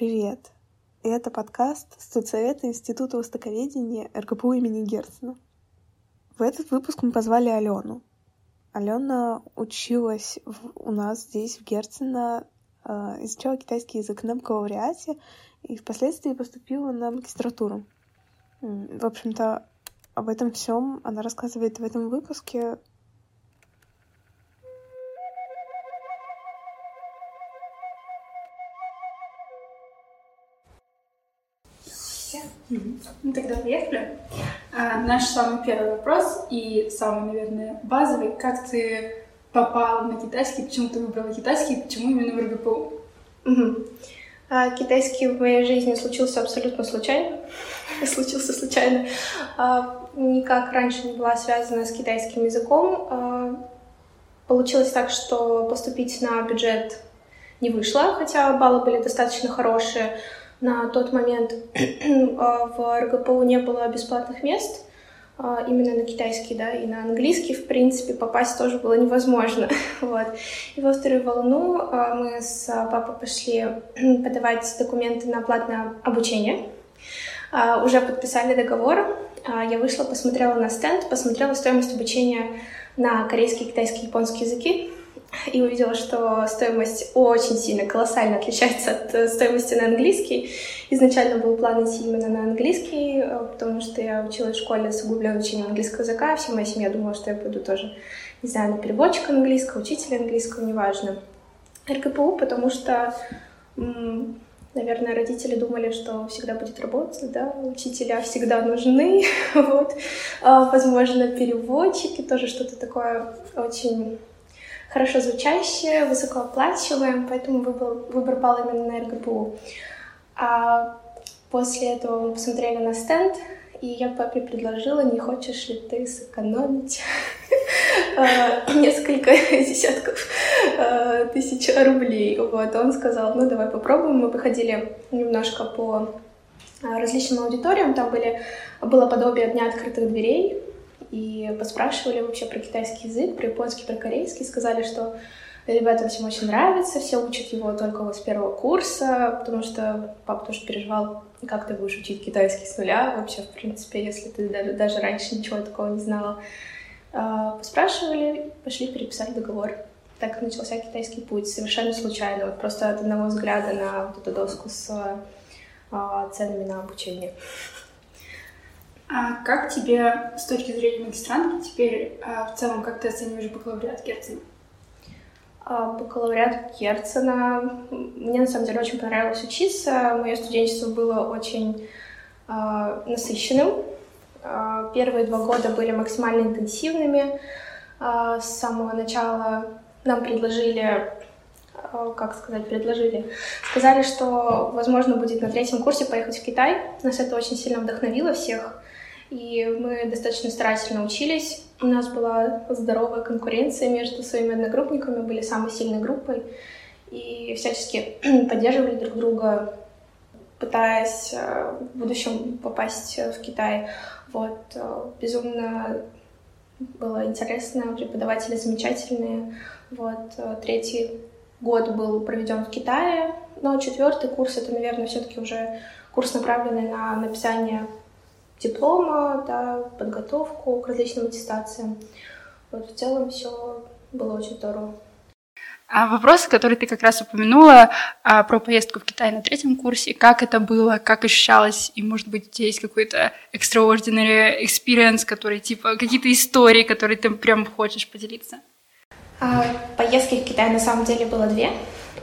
Привет! Это подкаст студсовета Института востоковедения РГПУ имени Герцена. В этот выпуск мы позвали Алену. Алена училась в, у нас здесь, в Герцена, э, изучала китайский язык на бакалавриате и впоследствии поступила на магистратуру. В общем-то, об этом всем она рассказывает в этом выпуске. Ну тогда поехали. А, наш самый первый вопрос и самый, наверное, базовый. Как ты попал на китайский, почему ты выбрала китайский, почему именно в РГПУ? Угу. А, китайский в моей жизни случился абсолютно случайно. случился случайно. А, никак раньше не была связана с китайским языком. А, получилось так, что поступить на бюджет не вышло, хотя баллы были достаточно хорошие. На тот момент а, в РГПУ не было бесплатных мест, а, именно на китайский, да, и на английский, в принципе, попасть тоже было невозможно. вот. И во вторую волну а, мы с папой пошли подавать документы на платное обучение. Уже подписали договор. Я вышла, посмотрела на стенд, посмотрела стоимость обучения на корейский, китайский, японский языки и увидела, что стоимость очень сильно, колоссально отличается от э, стоимости на английский. Изначально был план идти именно на английский, э, потому что я училась в школе с углубленным учением английского языка, вся моя семья думала, что я пойду тоже, не знаю, на переводчика английского, учителя английского, неважно. РКПУ, потому что, наверное, родители думали, что всегда будет работать, да, учителя всегда нужны, вот. А, возможно, переводчики, тоже что-то такое очень хорошо звучащее, высокооплачиваемое, поэтому выбор, выбор пал именно на РГПУ. А после этого мы посмотрели на стенд, и я папе предложила, не хочешь ли ты сэкономить а, несколько десятков а, тысяч рублей. Вот, он сказал, ну давай попробуем. Мы походили немножко по различным аудиториям, там были, было подобие Дня открытых дверей, и поспрашивали вообще про китайский язык, про японский, про корейский, сказали, что ребятам всем очень нравится, все учат его только вот с первого курса, потому что папа тоже переживал, как ты будешь учить китайский с нуля вообще, в принципе, если ты даже, раньше ничего такого не знала. А, поспрашивали, пошли переписать договор. Так начался китайский путь, совершенно случайно, вот просто от одного взгляда на вот эту доску с а, ценами на обучение. А как тебе с точки зрения магистрантки теперь а, в целом, как ты оцениваешь бакалавриат Герцена? А, бакалавриат Герцена. Мне на самом деле очень понравилось учиться. Мое студенчество было очень а, насыщенным. А, первые два года были максимально интенсивными. А, с самого начала нам предложили как сказать, предложили. Сказали, что, возможно, будет на третьем курсе поехать в Китай. Нас это очень сильно вдохновило всех. И мы достаточно старательно учились. У нас была здоровая конкуренция между своими одногруппниками, были самой сильной группой. И всячески поддерживали друг друга, пытаясь э, в будущем попасть в Китай. Вот. Э, безумно было интересно, преподаватели замечательные. Вот. Э, третий год был проведен в Китае, но четвертый курс — это, наверное, все-таки уже курс, направленный на написание диплома, да, подготовку к различным аттестациям. Вот в целом все было очень здорово. А вопрос, который ты как раз упомянула а, про поездку в Китай на третьем курсе, как это было, как ощущалось, и, может быть, у тебя есть какой-то extraordinary experience, который, типа, какие-то истории, которые ты прям хочешь поделиться? А, поездки в Китай на самом деле было две.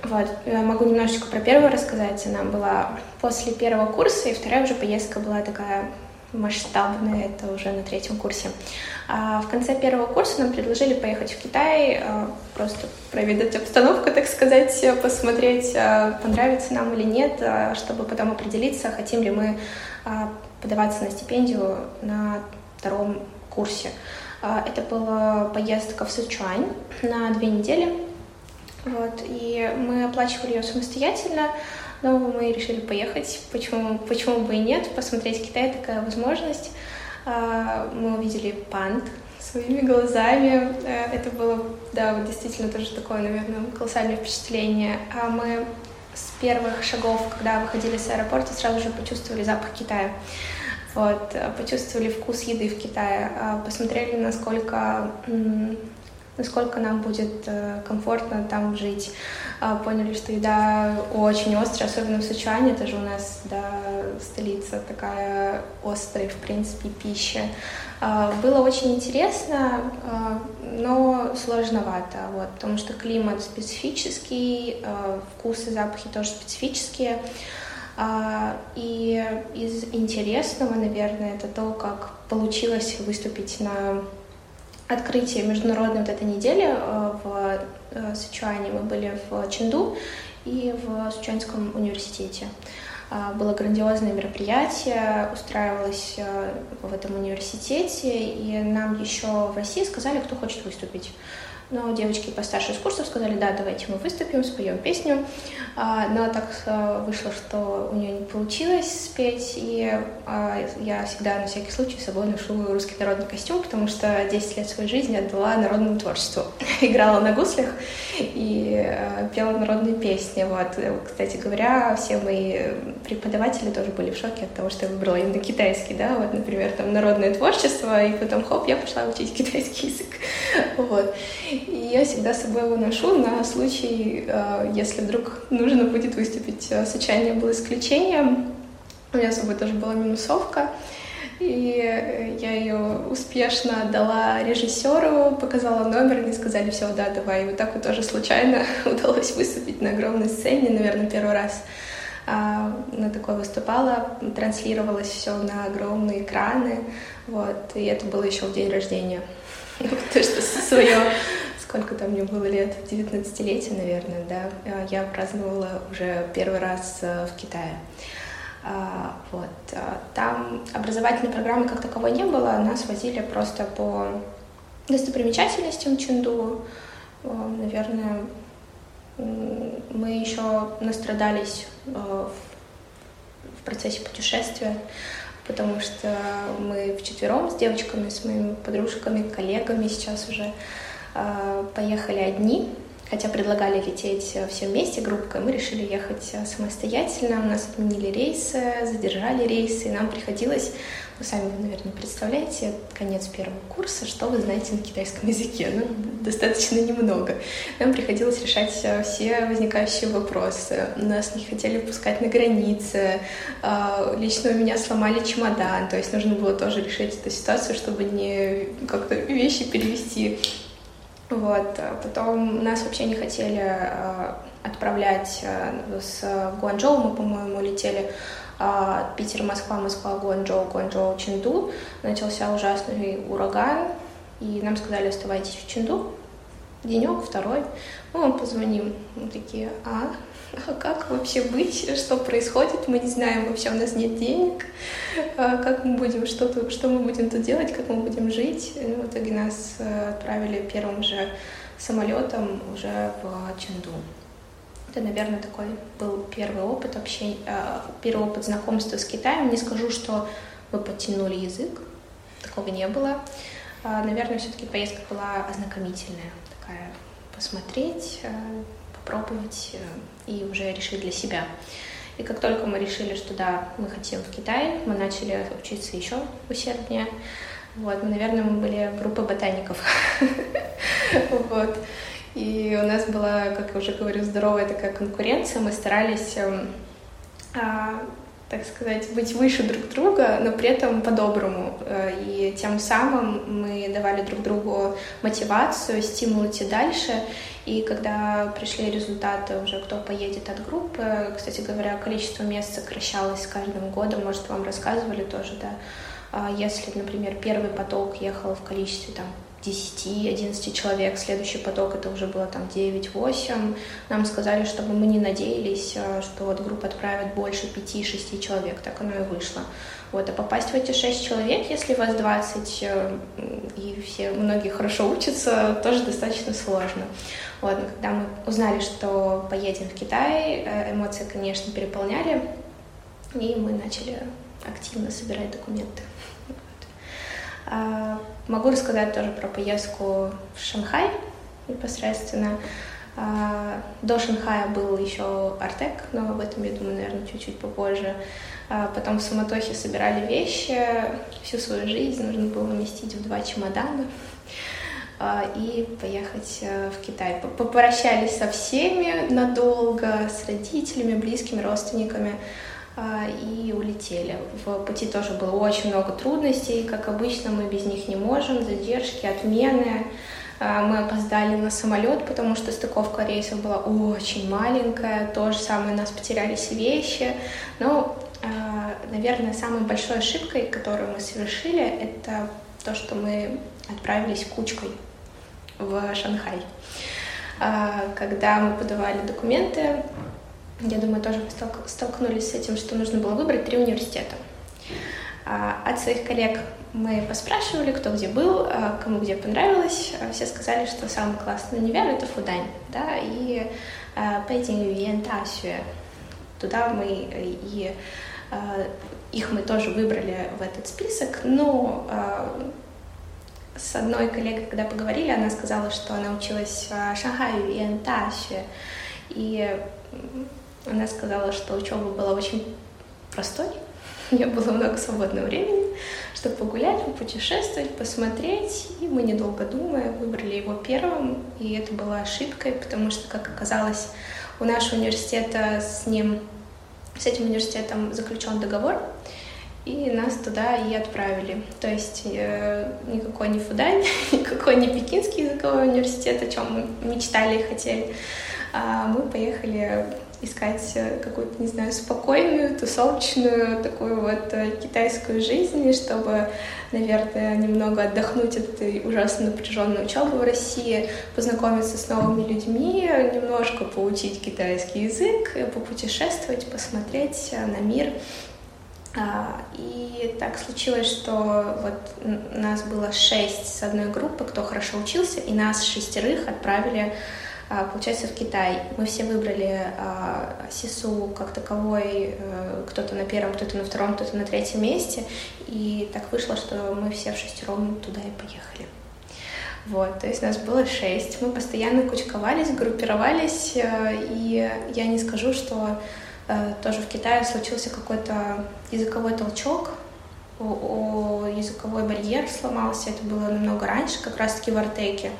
Вот. Я могу немножечко про первую рассказать. Она была после первого курса, и вторая уже поездка была такая масштабные, это уже на третьем курсе. А в конце первого курса нам предложили поехать в Китай, а, просто проведать обстановку, так сказать, посмотреть, а, понравится нам или нет, чтобы потом определиться, хотим ли мы подаваться на стипендию на втором курсе. Это была поездка в Сычуань на две недели. Вот, и мы оплачивали ее самостоятельно. Но мы решили поехать. Почему, почему бы и нет? Посмотреть Китай такая возможность. А, мы увидели панд своими глазами. Э, это было, да, вот действительно тоже такое, наверное, колоссальное впечатление. А мы с первых шагов, когда выходили с аэропорта, сразу же почувствовали запах Китая. Вот, почувствовали вкус еды в Китае, посмотрели, насколько насколько нам будет э, комфортно там жить. А, поняли, что еда очень острая, особенно в Сычуане, это же у нас да, столица такая острая, в принципе, пища. А, было очень интересно, а, но сложновато, вот, потому что климат специфический, вкусы, запахи тоже специфические. И из интересного, наверное, это то, как получилось выступить на открытие международной вот этой недели э, в э, Сычуане. Мы были в Ченду и в Сычуанском университете. А, было грандиозное мероприятие, устраивалось э, в этом университете, и нам еще в России сказали, кто хочет выступить. Но девочки постарше из курсов сказали, да, давайте мы выступим, споем песню. А, но так э, вышло, что у нее не получилось спеть, и а, я всегда на всякий случай с собой ношу русский народный костюм, потому что 10 лет своей жизни отдала народному творчеству. Играла на гуслях и э, пела народные песни. Вот. Кстати говоря, все мои преподаватели тоже были в шоке от того, что я выбрала именно китайский, да, вот, например, там народное творчество, и потом, хоп, я пошла учить китайский язык. Вот. И я всегда с собой его ношу на случай, э, если вдруг нужно будет выступить. Э, Сочание было исключением. У меня с собой тоже была минусовка. И э, я ее успешно отдала режиссеру, показала номер, они сказали, все, да, давай. И вот так вот тоже случайно удалось выступить на огромной сцене, наверное, первый раз а, на такой выступала, транслировалось все на огромные экраны, вот, и это было еще в день рождения. То, что свое сколько там мне было лет, 19-летие, наверное, да, а, я праздновала уже первый раз э, в Китае. А, вот. А, там образовательной программы как таковой не было, нас возили просто по достопримечательностям Ченду. Наверное, мы еще настрадались э, в процессе путешествия, потому что мы вчетвером с девочками, с моими подружками, коллегами сейчас уже поехали одни, хотя предлагали лететь все вместе группкой, мы решили ехать самостоятельно, у нас отменили рейсы, задержали рейсы, и нам приходилось, вы сами, наверное, представляете, конец первого курса, что вы знаете на китайском языке, ну, достаточно немного. Нам приходилось решать все возникающие вопросы, нас не хотели пускать на границе, лично у меня сломали чемодан, то есть нужно было тоже решить эту ситуацию, чтобы не как-то вещи перевести вот. А потом нас вообще не хотели э, отправлять э, с Гуанчжоу, мы, по-моему, летели Питер, Москва, Москва, Гуанчжоу, Гуанчжоу, Ченду. Начался ужасный ураган, и нам сказали, оставайтесь в Ченду. Денек, второй. Мы вам позвоним. Мы такие, а, а как вообще быть, что происходит, мы не знаем вообще, у нас нет денег, а как мы будем, что, -то, что мы будем тут делать, как мы будем жить. И в итоге нас э, отправили первым же самолетом уже в Ченду. Это, наверное, такой был первый опыт общения, э, первый опыт знакомства с Китаем. Не скажу, что мы подтянули язык, такого не было. А, наверное, все-таки поездка была ознакомительная, такая посмотреть, э, попробовать э, и уже решить для себя. И как только мы решили, что да, мы хотим в Китай, мы начали учиться еще усерднее. Вот, мы, наверное, мы были группой ботаников. Вот. И у нас была, как я уже говорю, здоровая такая конкуренция. Мы старались эм, а, так сказать, быть выше друг друга, но при этом по-доброму. Э, и тем самым мы давали друг другу мотивацию, стимул идти дальше. И когда пришли результаты уже, кто поедет от группы, кстати говоря, количество мест сокращалось с каждым годом, может, вам рассказывали тоже, да. А если, например, первый поток ехал в количестве там 10-11 человек, следующий поток это уже было там 9-8. Нам сказали, чтобы мы не надеялись, э, что вот группа отправит больше 5-6 человек, так оно и вышло. Вот, а попасть в эти 6 человек, если вас 20 э, и все, многие хорошо учатся, тоже достаточно сложно. Вот, когда мы узнали, что поедем в Китай, э, эмоции, конечно, переполняли, и мы начали активно собирать документы. А, могу рассказать тоже про поездку в Шанхай непосредственно. А, до Шанхая был еще Артек, но об этом, я думаю, наверное, чуть-чуть попозже. А потом в суматохе собирали вещи, всю свою жизнь нужно было уместить в два чемодана и поехать э, в Китай. Попрощались со всеми надолго, с родителями, близкими, родственниками и улетели. В пути тоже было очень много трудностей, как обычно, мы без них не можем, задержки, отмены. А, мы опоздали на самолет, потому что стыковка рейсов была очень маленькая. То же самое, у нас потерялись вещи. Но, а, наверное, самой большой ошибкой, которую мы совершили, это то, что мы отправились кучкой в Шанхай. А, когда мы подавали документы, я думаю, тоже столкнулись с этим, что нужно было выбрать три университета. От своих коллег мы поспрашивали, кто где был, а, кому где понравилось. А, все сказали, что самый классный универ — это Фудань, да, и Пэйдинг Юен Тасюэ. Туда мы и а, их мы тоже выбрали в этот список, но с одной коллегой, когда поговорили, она сказала, что она училась в Шанхае и Тасюэ, и она сказала, что учеба была очень простой, у нее было много свободного времени, чтобы погулять, попутешествовать, посмотреть. И мы, недолго думая, выбрали его первым. И это была ошибкой, потому что, как оказалось, у нашего университета с ним, с этим университетом заключен договор, и нас туда и отправили. То есть э, никакой не Фудань, никакой не Пекинский языковой университет, о чем мы мечтали и хотели. А мы поехали искать э, какую-то, не знаю, спокойную, тусовочную, такую вот э, китайскую жизнь, чтобы, наверное, немного отдохнуть от этой ужасно напряженной учебы в России, познакомиться с новыми людьми, немножко поучить китайский язык, попутешествовать, посмотреть э, на мир. А, и так случилось, что вот нас было шесть с одной группы, кто хорошо учился, и нас шестерых отправили получается, в Китай мы все выбрали а, СИСУ как таковой, э, кто-то на первом, кто-то на втором, кто-то на третьем месте, и так вышло, что мы все в шестером туда и поехали. Вот, то есть нас было шесть. Мы постоянно кучковались, группировались, э, и я не скажу, что э, тоже в Китае случился какой-то языковой толчок, языковой барьер сломался, это было намного раньше, как раз-таки в Артеке.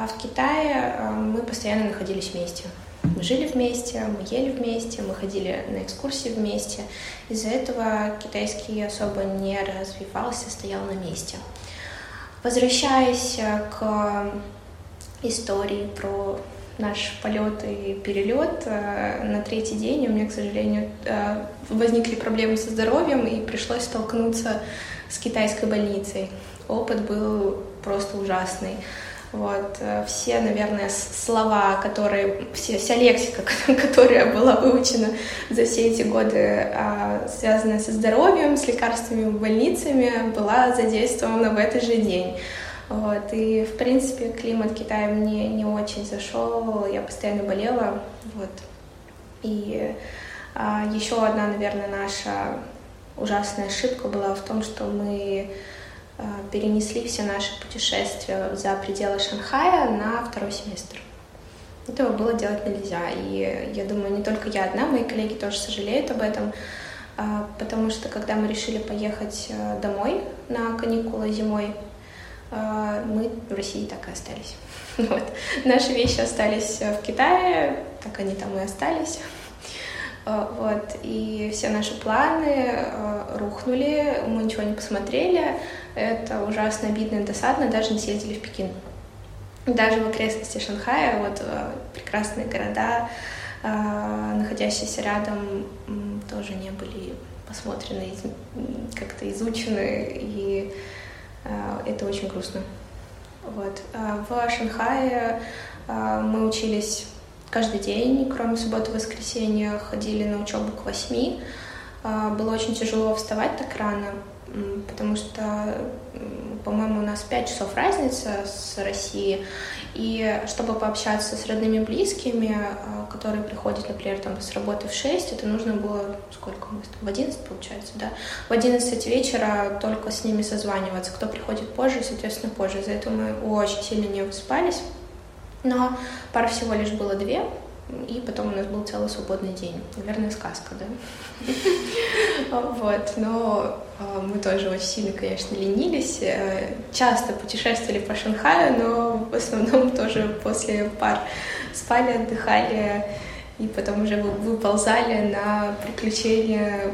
А, в Китае э, мы постоянно находились вместе. Мы жили вместе, мы ели вместе, мы ходили на экскурсии вместе. Из-за этого китайский особо не развивался, стоял на месте. Возвращаясь э, к истории про наш полет и перелет, э, на третий день у меня, к сожалению, возникли проблемы со здоровьем и пришлось столкнуться с китайской больницей. Опыт был просто ужасный. Вот. Э, все, наверное, слова, которые, все, вся лексика, которая была выучена за все эти годы, а, связанная со здоровьем, с лекарствами, больницами, была задействована в этот же день. Вот. И, в принципе, климат Китая мне не очень зашел, я постоянно болела. Вот. И а, еще одна, наверное, наша ужасная ошибка была в том, что мы перенесли все наши путешествия за пределы Шанхая на второй семестр. Этого было делать нельзя. И я думаю, не только я одна, мои коллеги тоже сожалеют об этом, э, потому что когда мы решили поехать э, домой на каникулы зимой, мы в России так и остались. Вот. Наши вещи остались в Китае, так они там и остались. Вот. И все наши планы рухнули, мы ничего не посмотрели. Это ужасно обидно и досадно, даже не съездили в Пекин. Даже в окрестности Шанхая, вот э, прекрасные города, находящиеся рядом, тоже не были посмотрены, как-то изучены, и это очень грустно. Вот. В Шанхае мы учились каждый день, кроме субботы и воскресенья, ходили на учебу к восьми. Было очень тяжело вставать так рано, потому что, по-моему, у нас 5 часов разница с Россией, и чтобы пообщаться с родными близкими, а, которые приходят, например, там, с работы в 6, это нужно было, сколько у нас там, в 11, получается, да, в 11 вечера только с ними созваниваться, кто приходит позже, соответственно, позже, из-за этого мы очень сильно не выспались, Но пар всего лишь было две, и потом у нас был целый свободный день. Наверное, сказка, да? Вот, но а, мы тоже очень сильно, конечно, ленились. Э, часто путешествовали по Шанхаю, но в основном тоже после пар спали, отдыхали, и потом уже выползали на приключения,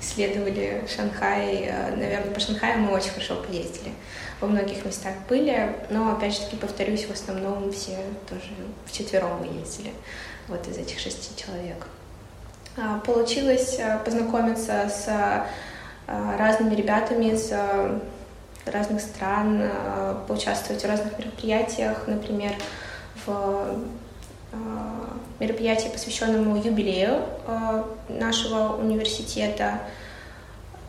исследовали Шанхай. Э, Наверное, по Шанхаю мы очень хорошо поездили во многих местах были, но, опять же таки, повторюсь, в основном все тоже вчетвером мы ездили, вот из этих шести человек. А, получилось э, познакомиться с э, разными ребятами из э, разных стран, поучаствовать в разных мероприятиях, например, в мероприятии, посвященному юбилею нашего университета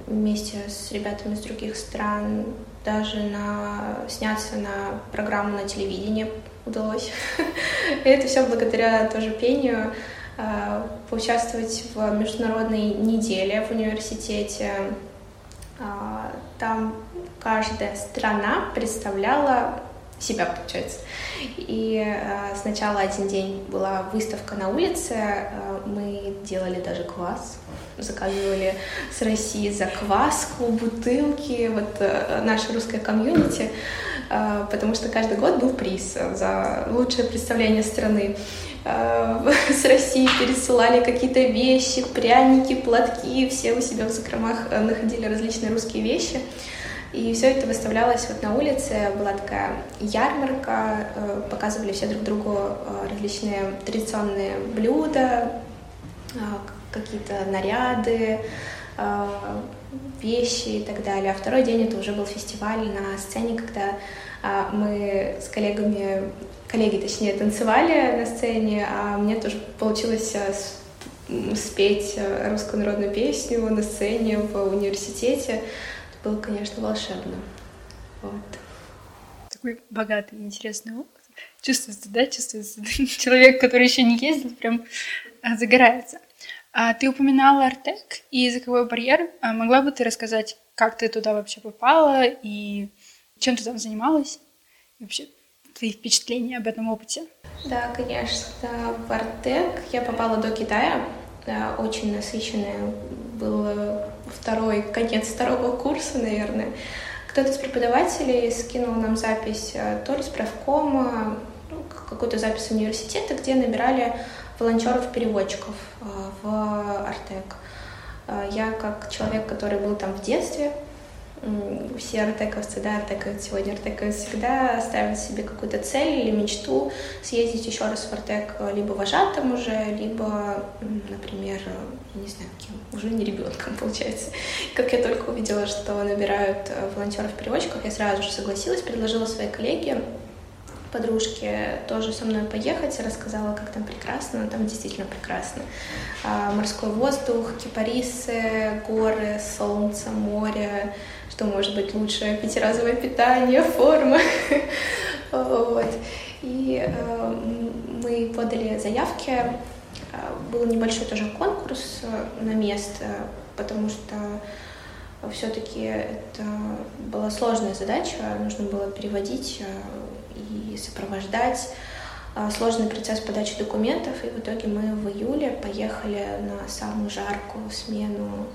вместе с ребятами из других стран даже на, сняться на программу на телевидении удалось. И это все благодаря тоже пению. А, поучаствовать в международной неделе в университете. А, там каждая страна представляла себя, получается. И э, сначала один день была выставка на улице, э, мы делали даже квас, заказывали с России закваску, бутылки, вот э, наша русская комьюнити, э, потому что каждый год был приз за лучшее представление страны. Э, с России пересылали какие-то вещи, пряники, платки, все у себя в закромах э, находили различные русские вещи. И все это выставлялось вот на улице, была такая ярмарка, э, показывали все друг другу э, различные традиционные блюда, э, какие-то наряды, вещи и так далее. А второй день это уже был фестиваль на сцене, когда мы с коллегами, коллеги точнее, танцевали на сцене, а мне тоже получилось спеть русскую народную песню на сцене в университете было, конечно, волшебно. Вот. Такой богатый, интересный опыт. Чувствуется, да, чувствуется. Человек, который еще не ездил, прям а, загорается. А ты упоминала Артек и языковой барьер. А могла бы ты рассказать, как ты туда вообще попала и чем ты там занималась? И вообще твои впечатления об этом опыте? Да, конечно. В Артек я попала до Китая. Да, очень насыщенная был второй, конец второго курса, наверное. Кто-то из преподавателей скинул нам запись э, то ли с правкома, ну, какую-то запись университета, где набирали волонтеров-переводчиков э, в Артек. Э, я, как человек, который был там в детстве, все артековцы, да, артековцы сегодня, артековцы всегда ставят себе какую-то цель или мечту съездить еще раз в артек либо вожатым уже, либо, например, не знаю, кем, уже не ребенком, получается. Как я только увидела, что набирают э, волонтеров-переводчиков, я сразу же согласилась, предложила своей коллеге, подружке тоже со мной поехать, рассказала, как там прекрасно, но там действительно прекрасно. А, морской воздух, кипарисы, горы, солнце, море, что может быть лучше, пятиразовое питание, форма. вот. И э, мы подали заявки. Э, был небольшой тоже конкурс э, на место, потому что все-таки это была сложная задача, нужно было переводить и сопровождать сложный процесс подачи документов, и в итоге мы в июле поехали на самую жаркую смену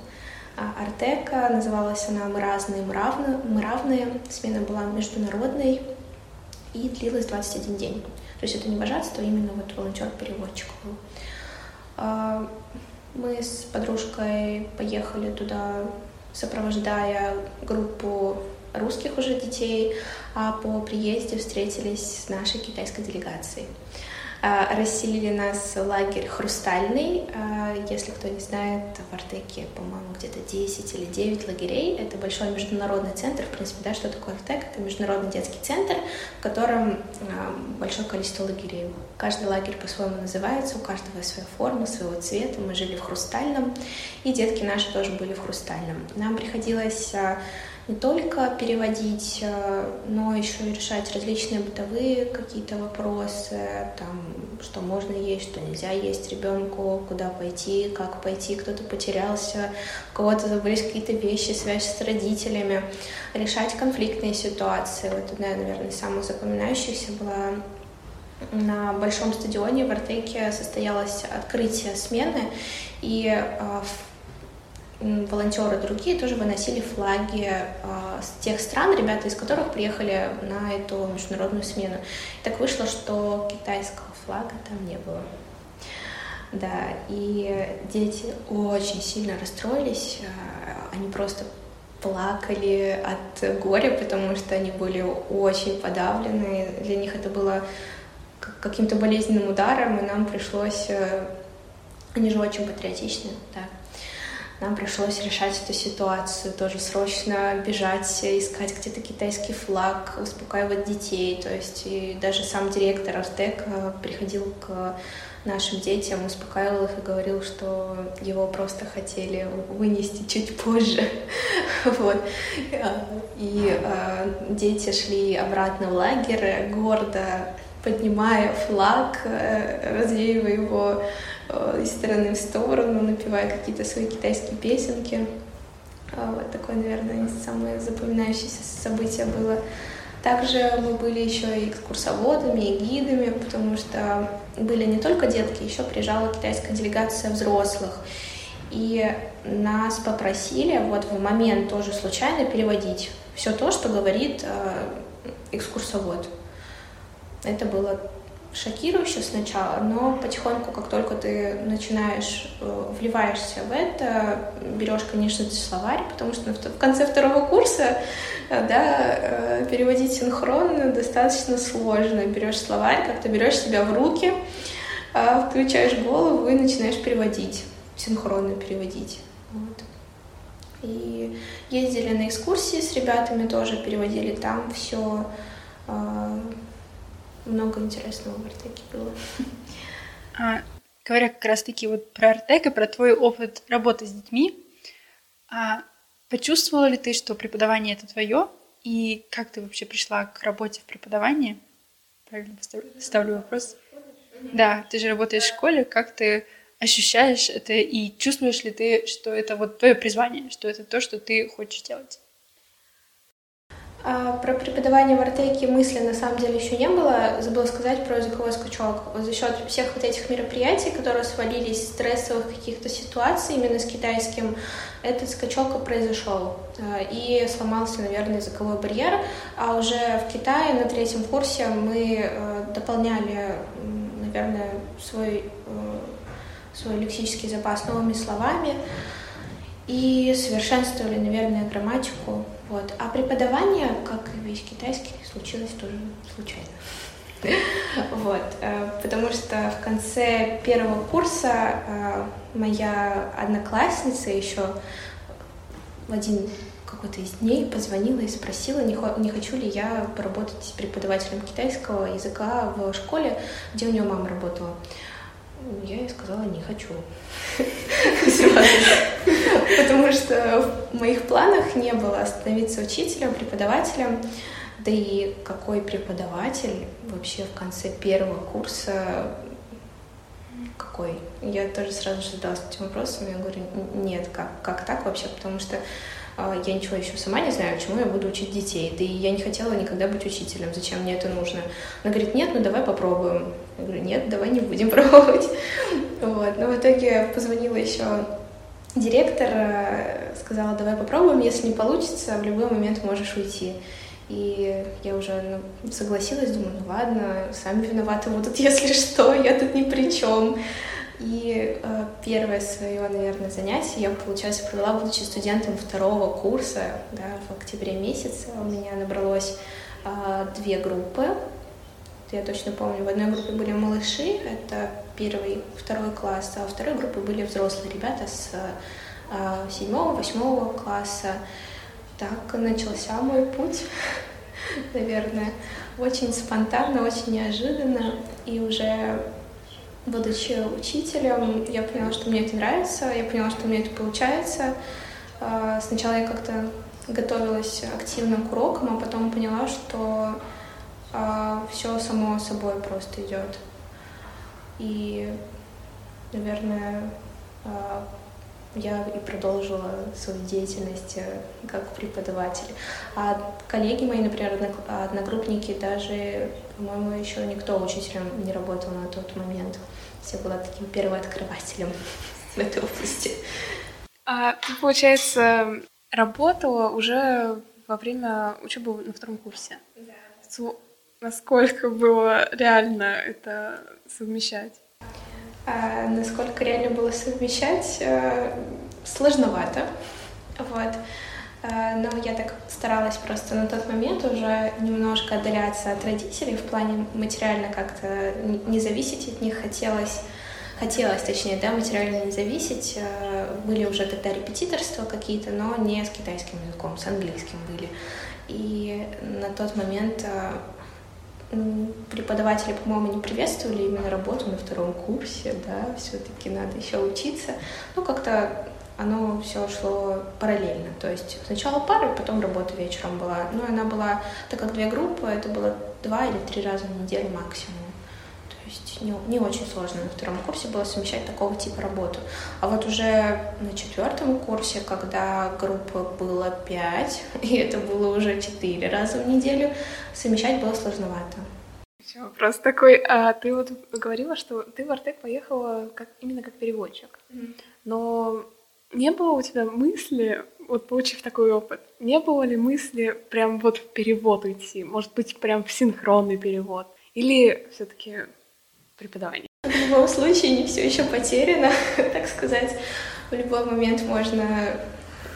Артека. Называлась она «Мы разные, мы равны». Мы равные. Смена была международной и длилась 21 день. То есть это не вожатство, а именно вот волонтер-переводчик был. А, мы с подружкой поехали туда, сопровождая группу русских уже детей, а по приезде встретились с нашей китайской делегацией. А, расселили нас лагерь «Хрустальный». А, если кто не знает, в Артеке, по-моему, где-то 10 или 9 лагерей. Это большой международный центр. В принципе, да, что такое Артек? Это международный детский центр, в котором а, большое количество лагерей. Каждый лагерь по-своему называется, у каждого своя форма, своего цвета. Мы жили в «Хрустальном», и детки наши тоже были в «Хрустальном». Нам приходилось не только переводить, э, но еще и решать различные бытовые какие-то вопросы, там, что можно есть, что нельзя есть ребенку, куда пойти, как пойти, кто-то потерялся, у кого-то забылись какие-то вещи, связь с родителями, решать конфликтные ситуации. Вот одна, наверное, из самых запоминающихся была на большом стадионе в Артеке состоялось открытие смены, и волонтеры другие тоже выносили флаги с тех стран, ребята из которых приехали на эту международную смену. Так вышло, что китайского флага там не было. Да, и дети очень сильно расстроились, они просто плакали от горя, потому что они были очень подавлены. Для них это было каким-то болезненным ударом, и нам пришлось... Э, они же очень патриотичны, да. Нам пришлось решать эту ситуацию, тоже срочно бежать, искать где-то китайский флаг, успокаивать детей. То есть и даже сам директор Артек приходил к нашим детям, успокаивал их и говорил, что его просто хотели вынести чуть позже. вот. И э, дети шли обратно в лагерь, гордо поднимая флаг, э, развеивая его из стороны в сторону, напевая какие-то свои китайские песенки. Вот такое, наверное, самое запоминающееся событие было. Также мы были еще и экскурсоводами, и гидами, потому что были не только детки, еще приезжала китайская делегация взрослых. И нас попросили вот в момент тоже случайно переводить все то, что говорит э, экскурсовод. Это было шокирующе сначала, но потихоньку, как только ты начинаешь, э, вливаешься в это, берешь, конечно, словарь, потому что в конце второго курса э, да, э, переводить синхронно достаточно сложно. Берешь словарь, как-то берешь себя в руки, включаешь голову и начинаешь переводить, синхронно переводить. Вот. И ездили на экскурсии с ребятами тоже, переводили там все много интересного в Артеке было. А, говоря как раз-таки вот про Артек и про твой опыт работы с детьми, а, почувствовала ли ты, что преподавание это твое, и как ты вообще пришла к работе в преподавании? Правильно ставлю вопрос. Да, ты же работаешь в школе, как ты ощущаешь это и чувствуешь ли ты, что это вот твое призвание, что это то, что ты хочешь делать? А, про преподавание в Артеке мысли на самом деле еще не было. Забыла сказать про языковой скачок. Вот за счет всех вот этих мероприятий, которые свалились, стрессовых каких-то ситуаций именно с китайским, этот скачок и произошел. А, и сломался, наверное, языковой барьер. А уже в Китае на третьем курсе мы э, дополняли, наверное, свой, э, свой лексический запас новыми словами и совершенствовали, наверное, грамматику. Вот. А преподавание, как и весь китайский, случилось тоже случайно. Вот, э, потому что в конце первого курса э, моя одноклассница еще в один какой-то из дней позвонила и спросила, не, хочу ли я поработать преподавателем китайского языка в школе, где у нее мама работала. Я ей сказала, не хочу. Потому что в моих планах не было становиться учителем, преподавателем. Да и какой преподаватель вообще в конце первого курса какой? Я тоже сразу же задалась этим вопросом. Я говорю, нет, как, как так вообще? Потому что а, я ничего еще сама не знаю, чему я буду учить детей. Да и я не хотела никогда быть учителем. Зачем мне это нужно? Она говорит, нет, ну давай попробуем. Я говорю, нет, давай не будем пробовать. Вот. Но в итоге позвонила еще директор, э, сказала, давай попробуем, если не получится, в любой момент можешь уйти. И я уже ну, согласилась, думаю, ну ладно, сами виноваты будут, если что, я тут ни при чем. И э, первое свое, наверное, занятие я, получается, провела, будучи студентом второго курса, да, в октябре месяце. У меня набралось э, две группы. Я точно помню, в одной группе были малыши, это первый, второй класс, а во второй группе были взрослые ребята с э, седьмого, восьмого класса. Так начался мой путь, наверное. Очень спонтанно, очень неожиданно. И уже будучи учителем, я поняла, что мне это нравится, я поняла, что меня это получается. А, сначала я как-то готовилась активно к урокам, а потом поняла, что а, все само собой просто идет. И, наверное, а, я и продолжила свою деятельность э, как преподаватель. А коллеги мои, например, одногруппники, даже, по-моему, еще никто учителем не работал на тот момент. Я была таким первооткрывателем в этой области. А ты, получается, работала уже во время учебы на втором курсе? Да. Насколько было реально это совмещать? А, насколько реально было совмещать, а, сложновато. Вот. А, но я так старалась просто на тот момент уже немножко отдаляться от родителей в плане материально как-то не зависеть от них хотелось хотелось, точнее, да, материально не зависеть. Были уже тогда репетиторства какие-то, но не с китайским языком, с английским были. И на тот момент преподаватели, по-моему, не приветствовали именно работу на втором курсе, да, все-таки надо еще учиться. Ну, как-то оно все шло параллельно. То есть сначала пара, потом работа вечером была. Ну, она была, так как две группы, это было два или три раза в неделю максимум. Не, не очень сложно на втором курсе было совмещать такого типа работу. А вот уже на четвертом курсе, когда группы было пять, и это было уже четыре раза в неделю, совмещать было сложновато. Еще вопрос такой. А, ты вот говорила, что ты в Артек поехала как, именно как переводчик. Mm-hmm. Но не было у тебя мысли, вот получив такой опыт, не было ли мысли прям вот в перевод уйти? Может быть, прям в синхронный перевод? Или все таки преподавание? В любом случае не все еще потеряно, так сказать. В любой момент можно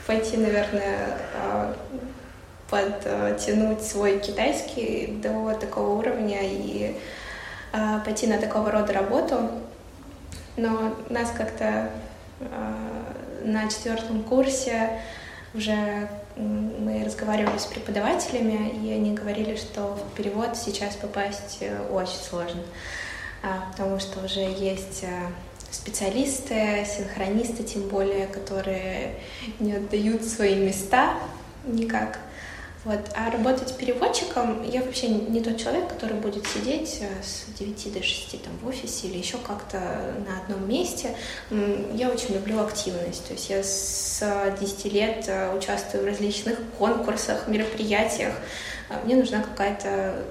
пойти, наверное, а, подтянуть свой китайский до такого уровня и а, пойти на такого рода работу. Но нас как-то а, на четвертом курсе уже мы разговаривали с преподавателями, и они говорили, что в перевод сейчас попасть э, очень сложно, потому что уже есть э, специалисты, синхронисты, тем более, которые не отдают свои места никак. Вот. А работать переводчиком, я вообще не тот человек, который будет сидеть э, с 9 до 6 там, в офисе или еще как-то на одном месте. Я очень люблю активность. То есть я с 10 лет участвую в различных конкурсах, мероприятиях. А мне нужна какая-то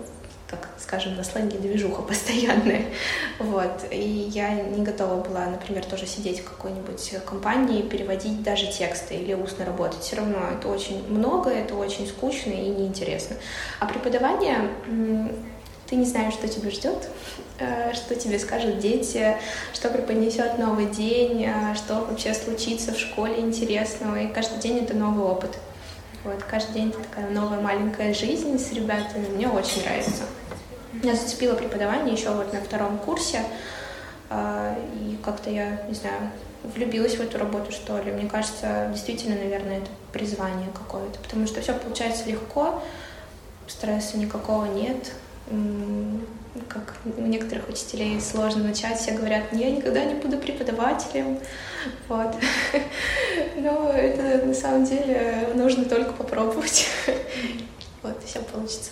как скажем, на сленге движуха постоянная. Вот. И я не готова была, например, тоже сидеть в какой-нибудь компании, переводить даже тексты или устно работать. Все равно это очень много, это очень скучно и неинтересно. А преподавание ты не знаешь, что тебя ждет, э, что тебе скажут дети, что преподнесет новый день, э, что вообще случится в школе интересного. И каждый день это новый опыт. Вот, каждый день это такая новая маленькая жизнь с ребятами. Мне очень нравится. Меня зацепило преподавание еще вот на втором курсе. А, и как-то я, не знаю, влюбилась в эту работу, что ли. Мне кажется, действительно, наверное, это призвание какое-то. Потому что все получается легко, стресса никакого нет как у некоторых учителей сложно начать, все говорят, я никогда не буду преподавателем, вот. Но это на самом деле нужно только попробовать, вот, и все получится.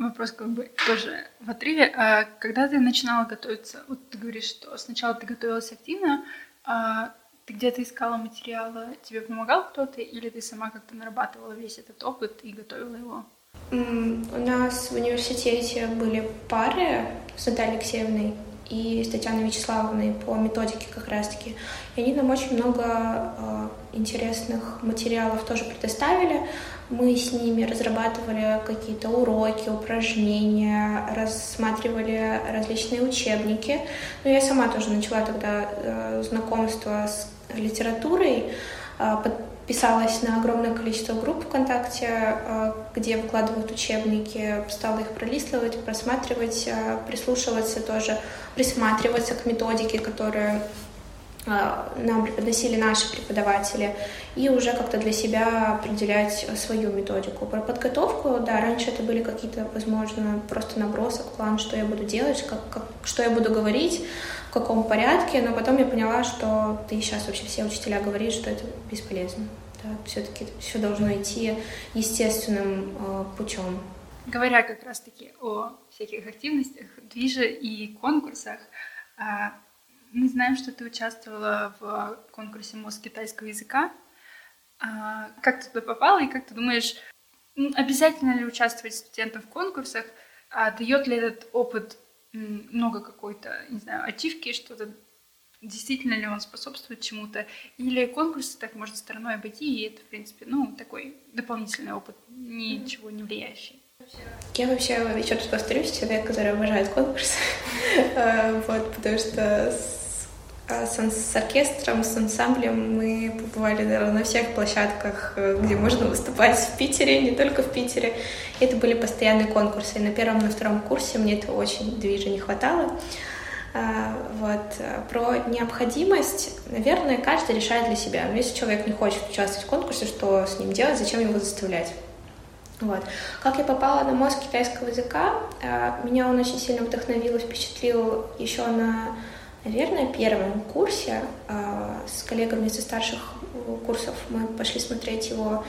Вопрос как бы тоже в отрыве. А когда ты начинала готовиться, вот ты говоришь, что сначала ты готовилась активно, а ты где-то искала материалы, тебе помогал кто-то, или ты сама как-то нарабатывала весь этот опыт и готовила его? У нас в университете были пары с Натальей Алексеевной и с Татьяной Вячеславовной по методике как раз-таки. И они нам очень много э, интересных материалов тоже предоставили. Мы с ними разрабатывали какие-то уроки, упражнения, рассматривали различные учебники. Но я сама тоже начала тогда э, знакомство с литературой, э, подписалась на огромное количество групп ВКонтакте, э, где выкладывают учебники, стала их пролистывать, просматривать, прислушиваться тоже, присматриваться к методике, которые э, нам преподносили наши преподаватели, и уже как-то для себя определять свою методику. Про подготовку, да, раньше это были какие-то, возможно, просто набросок, план, что я буду делать, как, как, что я буду говорить, в каком порядке, но потом я поняла, что ты сейчас вообще все учителя говорят, что это бесполезно. Да, все-таки все должно идти естественным э, путем. Говоря как раз-таки о всяких активностях, движе и конкурсах, э, Мы знаем, что ты участвовала в конкурсе МОЗ китайского языка. А, как ты туда попала и как ты думаешь, обязательно ли участвовать студентам в конкурсах? А дает ли этот опыт много какой-то, не знаю, ачивки, что-то действительно ли он способствует чему-то, или конкурсы так можно стороной обойти, и это, в принципе, ну, такой дополнительный опыт, ничего не влияющий. Я вообще, еще раз повторюсь, человек, который обожает конкурсы, э, вот, потому что а, с, оркестром, с ансамблем мы побывали наверное, на всех площадках, э, где можно выступать в Питере, не только в Питере. Это были постоянные конкурсы. И на первом, на втором курсе мне это очень движа не хватало. А, вот. Про необходимость, наверное, каждый решает для себя. Но если человек не хочет участвовать в конкурсе, что с ним делать, зачем его заставлять? Вот. Как я попала на мозг китайского языка, а, меня он очень сильно вдохновил и впечатлил еще на, наверное, первом курсе. А, с коллегами со старших курсов мы пошли смотреть его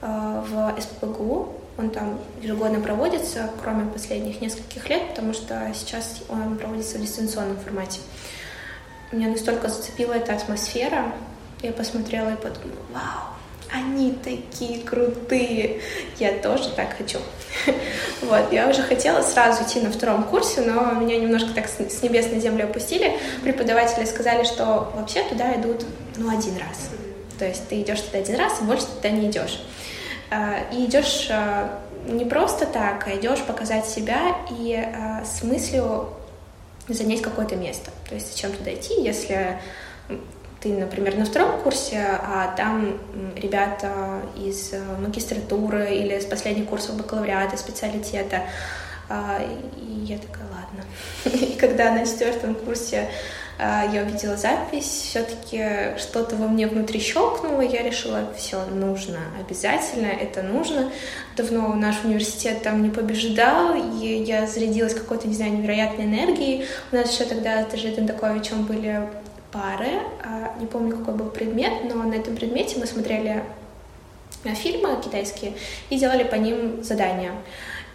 в СПБГУ, он там ежегодно проводится, кроме последних нескольких лет, потому что сейчас он проводится в дистанционном формате. Меня настолько зацепила эта атмосфера, я посмотрела и подумала, вау, они такие крутые, я тоже так хочу. Вот, я уже хотела сразу идти на втором курсе, но меня немножко так с небес на землю опустили. Преподаватели сказали, что вообще туда идут, ну, один раз. То есть ты идешь туда один раз, и больше туда не идешь. А, и идешь а, не просто так, а идешь показать себя и а, с мыслью занять какое-то место. То есть зачем туда идти, если ты, например, на втором курсе, а там ребята из магистратуры или с последних курсов бакалавриата, специалитета. И я такая, ладно. И когда на четвертом курсе а, я увидела запись, все-таки что-то во мне внутри щелкнуло, я решила, все, нужно, обязательно, это нужно. Давно наш университет там не побеждал, и я зарядилась какой-то, не знаю, невероятной энергией. У нас еще тогда с Житом Таковичем были пары, а, не помню, какой был предмет, но на этом предмете мы смотрели фильмы китайские и делали по ним задания.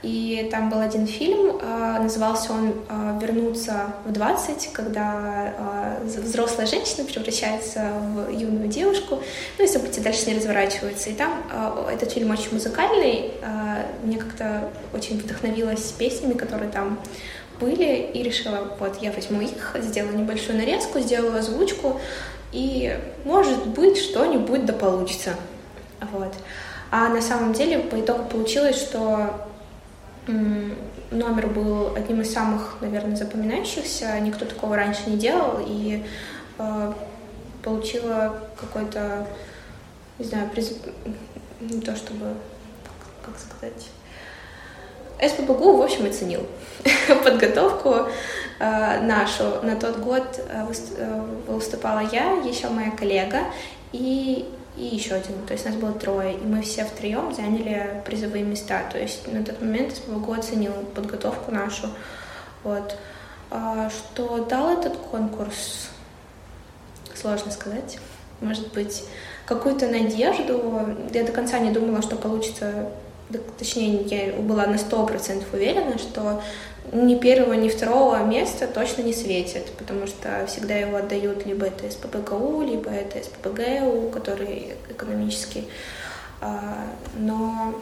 И там был один фильм, а, назывался он а, «Вернуться в 20», когда взрослая женщина превращается в юную девушку, ну и события дальше не разворачиваются. И там этот фильм очень музыкальный, мне как-то очень вдохновилась песнями, которые там были, и решила, вот, я возьму их, сделаю небольшую нарезку, сделаю озвучку, и, может быть, что-нибудь да получится. Вот. А на самом деле по итогу получилось, что номер был одним из самых, наверное, запоминающихся. Никто такого раньше не делал, и э, получила какой-то, не знаю, приз... не то чтобы, как сказать, СПБГУ, в общем, оценил подготовку э, нашу. На тот год э, э, выступала я, еще моя коллега, и и еще один. То есть нас было трое, и мы все втроем заняли призовые места. То есть на тот момент СПБГУ оценил подготовку нашу. Вот. А что дал этот конкурс? Сложно сказать. Может быть, какую-то надежду. Я до конца не думала, что получится точнее, я была на сто процентов уверена, что ни первого, ни второго места точно не светит, потому что всегда его отдают либо это СПБГУ, либо это СПБГУ, который экономический. А, но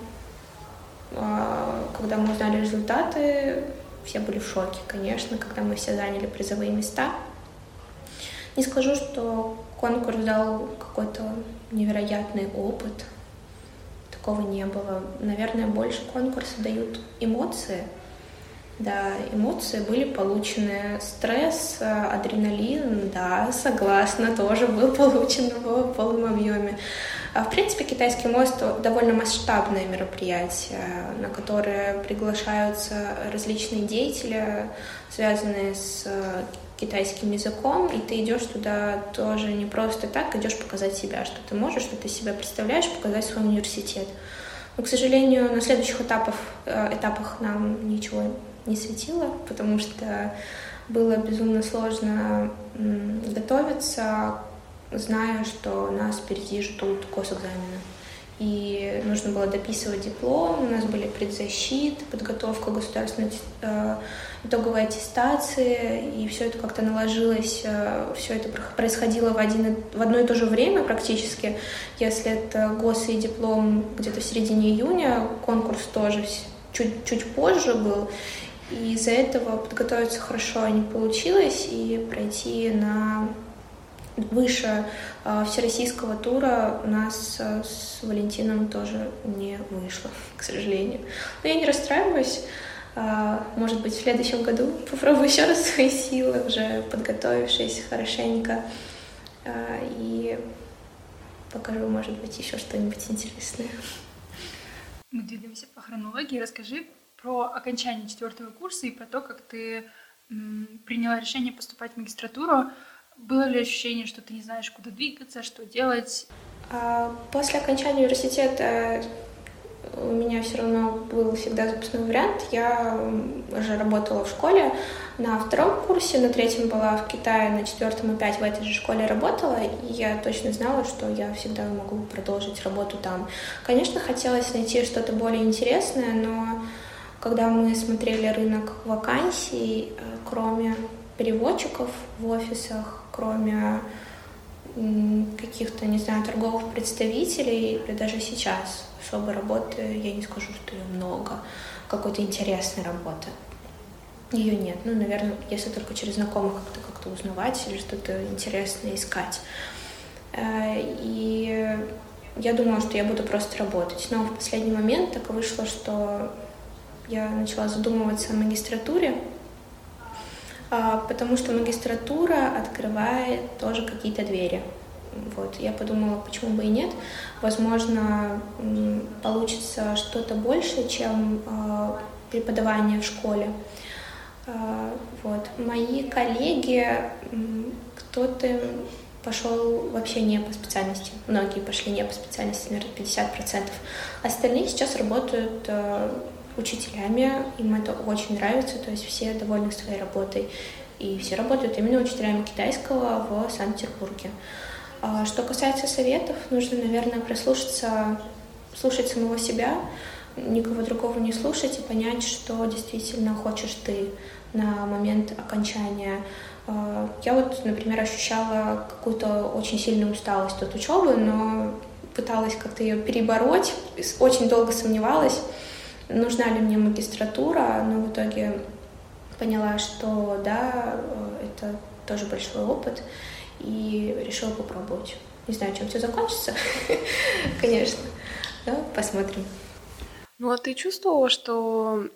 а, когда мы узнали результаты, все были в шоке, конечно, когда мы все заняли призовые места. Не скажу, что конкурс дал какой-то невероятный опыт. Такого не было. Наверное, больше конкурсы дают эмоции — да, эмоции были получены. Стресс, адреналин, да, согласна, тоже был получен в полном объеме. А, в принципе, китайский мост довольно масштабное мероприятие, на которое приглашаются различные деятели, связанные с китайским языком, и ты идешь туда тоже не просто так, идешь показать себя, что ты можешь, что ты себя представляешь, показать свой университет. Но, к сожалению, на следующих этапах, э, этапах нам ничего не светило, потому что было безумно сложно готовиться, зная, что нас впереди ждут госэкзамены. И нужно было дописывать диплом, у нас были предзащиты, подготовка государственной э, итоговой аттестации, и все это как-то наложилось, э, все это происходило в, один, в одно и то же время практически. Если это ГОС и диплом где-то в середине июня, конкурс тоже чуть, чуть позже был, и из-за этого подготовиться хорошо не получилось, и пройти на выше э, всероссийского тура у нас э, с Валентином тоже не вышло, к сожалению. Но я не расстраиваюсь. Э, может быть, в следующем году попробую еще раз свои силы, уже подготовившись хорошенько. И покажу, может быть, еще что-нибудь интересное. Мы двигаемся по хронологии. Расскажи про окончание четвертого курса и про то, как ты приняла решение поступать в магистратуру. Было ли ощущение, что ты не знаешь, куда двигаться, что делать? А, после окончания университета у меня все равно был всегда запасной вариант. Я уже работала в школе на втором курсе, на третьем была в Китае, на четвертом опять в этой же школе работала, и я точно знала, что я всегда могу продолжить работу там. Конечно, хотелось найти что-то более интересное, но когда мы смотрели рынок вакансий, э, кроме переводчиков в офисах, кроме каких-то, не знаю, торговых представителей, или даже сейчас особо работы, я не скажу, что ее много, какой-то интересной работы. Ее нет. Ну, наверное, если только через знакомых как-то как-то узнавать или что-то интересное искать. Э, и я думала, что я буду просто работать. Но в последний момент так вышло, что я начала задумываться о магистратуре, потому что магистратура открывает тоже какие-то двери. Вот, я подумала, почему бы и нет. Возможно, получится что-то больше, чем а, преподавание в школе. А, вот. Мои коллеги, кто-то пошел вообще не по специальности. Многие пошли не по специальности, наверное, 50%. Остальные сейчас работают учителями, им это очень нравится, то есть все довольны своей работой. И все работают именно учителями китайского в Санкт-Петербурге. А что касается советов, нужно, наверное, прислушаться, слушать самого себя, никого другого не слушать и понять, что действительно хочешь ты на момент окончания. А, я вот, например, ощущала какую-то очень сильную усталость от учебы, но пыталась как-то ее перебороть, очень долго сомневалась нужна ли мне магистратура, но в итоге поняла, что да, э, это тоже большой опыт, и решила попробовать. Не знаю, чем все закончится, конечно, но посмотрим. Ну а ты чувствовала, что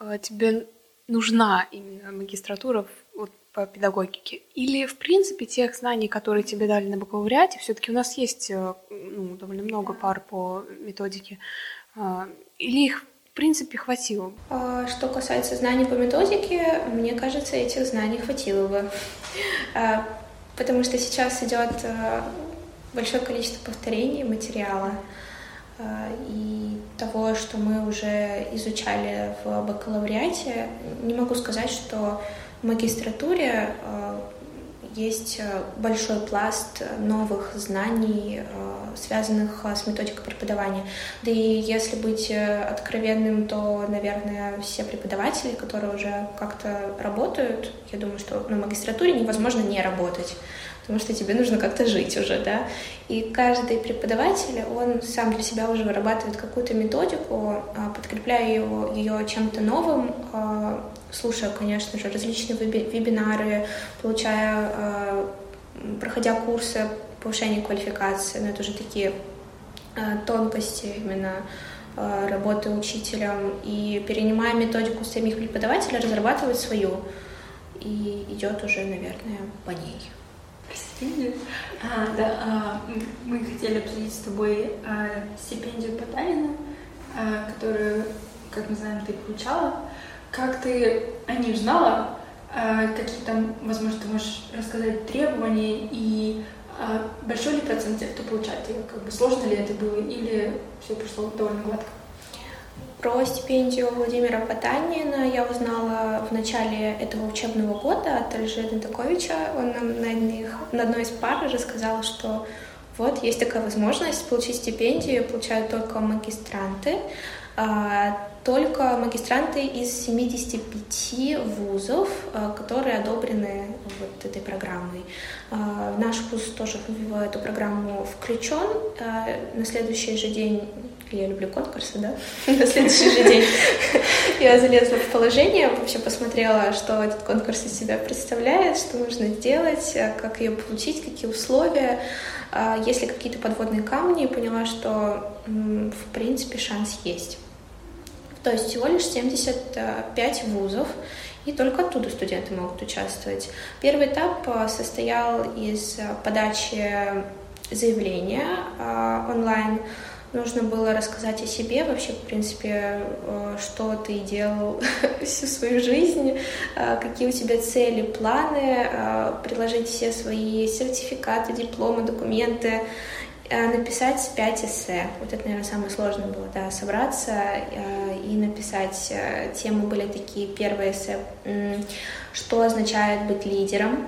э, тебе нужна именно магистратура вот, по педагогике? Или, в принципе, тех знаний, которые тебе дали на бакалавриате, все-таки у нас есть э, ну, довольно много пар по методике, или их принципе, хватило. А, что касается знаний по методике, мне кажется, этих знаний хватило бы. А, потому что сейчас идет а, большое количество повторений материала и того, что мы уже изучали в бакалавриате. Не могу сказать, что в магистратуре есть э, большой пласт новых знаний, э, связанных э, с методикой преподавания. Да и если быть откровенным, то, наверное, все преподаватели, которые уже как-то работают, я думаю, что на магистратуре невозможно не работать потому что тебе нужно как-то жить уже, да. И каждый преподаватель, он сам для себя уже вырабатывает какую-то методику, а, подкрепляя ее, ее чем-то новым, а, слушая, конечно же, различные вебинары, получая, а, проходя курсы повышения квалификации, но это уже такие тонкости именно работы учителем. И перенимая методику самих преподавателей, разрабатывать свою. И идет уже, наверное, по ней стипендию. А, да, а, мы хотели обсудить с тобой а, стипендию Потанина, а, которую, как мы знаем, ты получала. Как ты о них знала? А, какие там, возможно, ты можешь рассказать требования и а, большой ли процент тех, кто получает ее? Как бы сложно ли это было или все прошло довольно гладко? Про стипендию Владимира Потанина я узнала в начале этого учебного года от Алжира Таковича. Он нам на, одних, на одной из пар рассказал, что Вот, есть такая возможность получить стипендию, получают только магистранты, а, только магистранты из 75 вузов, а, которые одобрены вот этой программой. А, наш вуз тоже в эту программу включен. На следующий же день я люблю конкурсы, да? На следующий же день я залезла в положение, вообще посмотрела, что этот конкурс из себя представляет, что нужно сделать, как ее получить, какие условия. А, есть ли какие-то подводные камни, и поняла, что, в принципе, шанс есть. То есть всего лишь 75 вузов, и только оттуда студенты могут участвовать. Первый этап а, состоял из подачи заявления а, онлайн, нужно было рассказать о себе, вообще, в принципе, э, что ты делал всю свою жизнь, э, какие у тебя цели, планы, э, приложить все свои сертификаты, дипломы, документы, написать пять эссе. Вот это, наверное, самое сложное было, да, собраться и написать. Темы были такие, первое эссе, что означает быть лидером,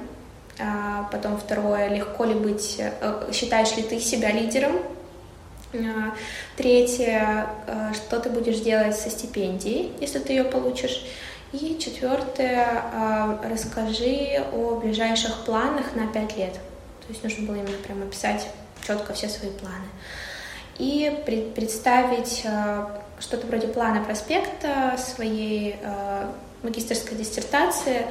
потом второе, легко ли быть, считаешь ли ты себя лидером, а, третье, а, что ты будешь делать со стипендией, если ты ее получишь. И четвертое, а, расскажи о ближайших планах на пять лет. То есть нужно было именно прямо описать четко все свои планы. И представить что-то вроде плана проспекта своей магистрской диссертации,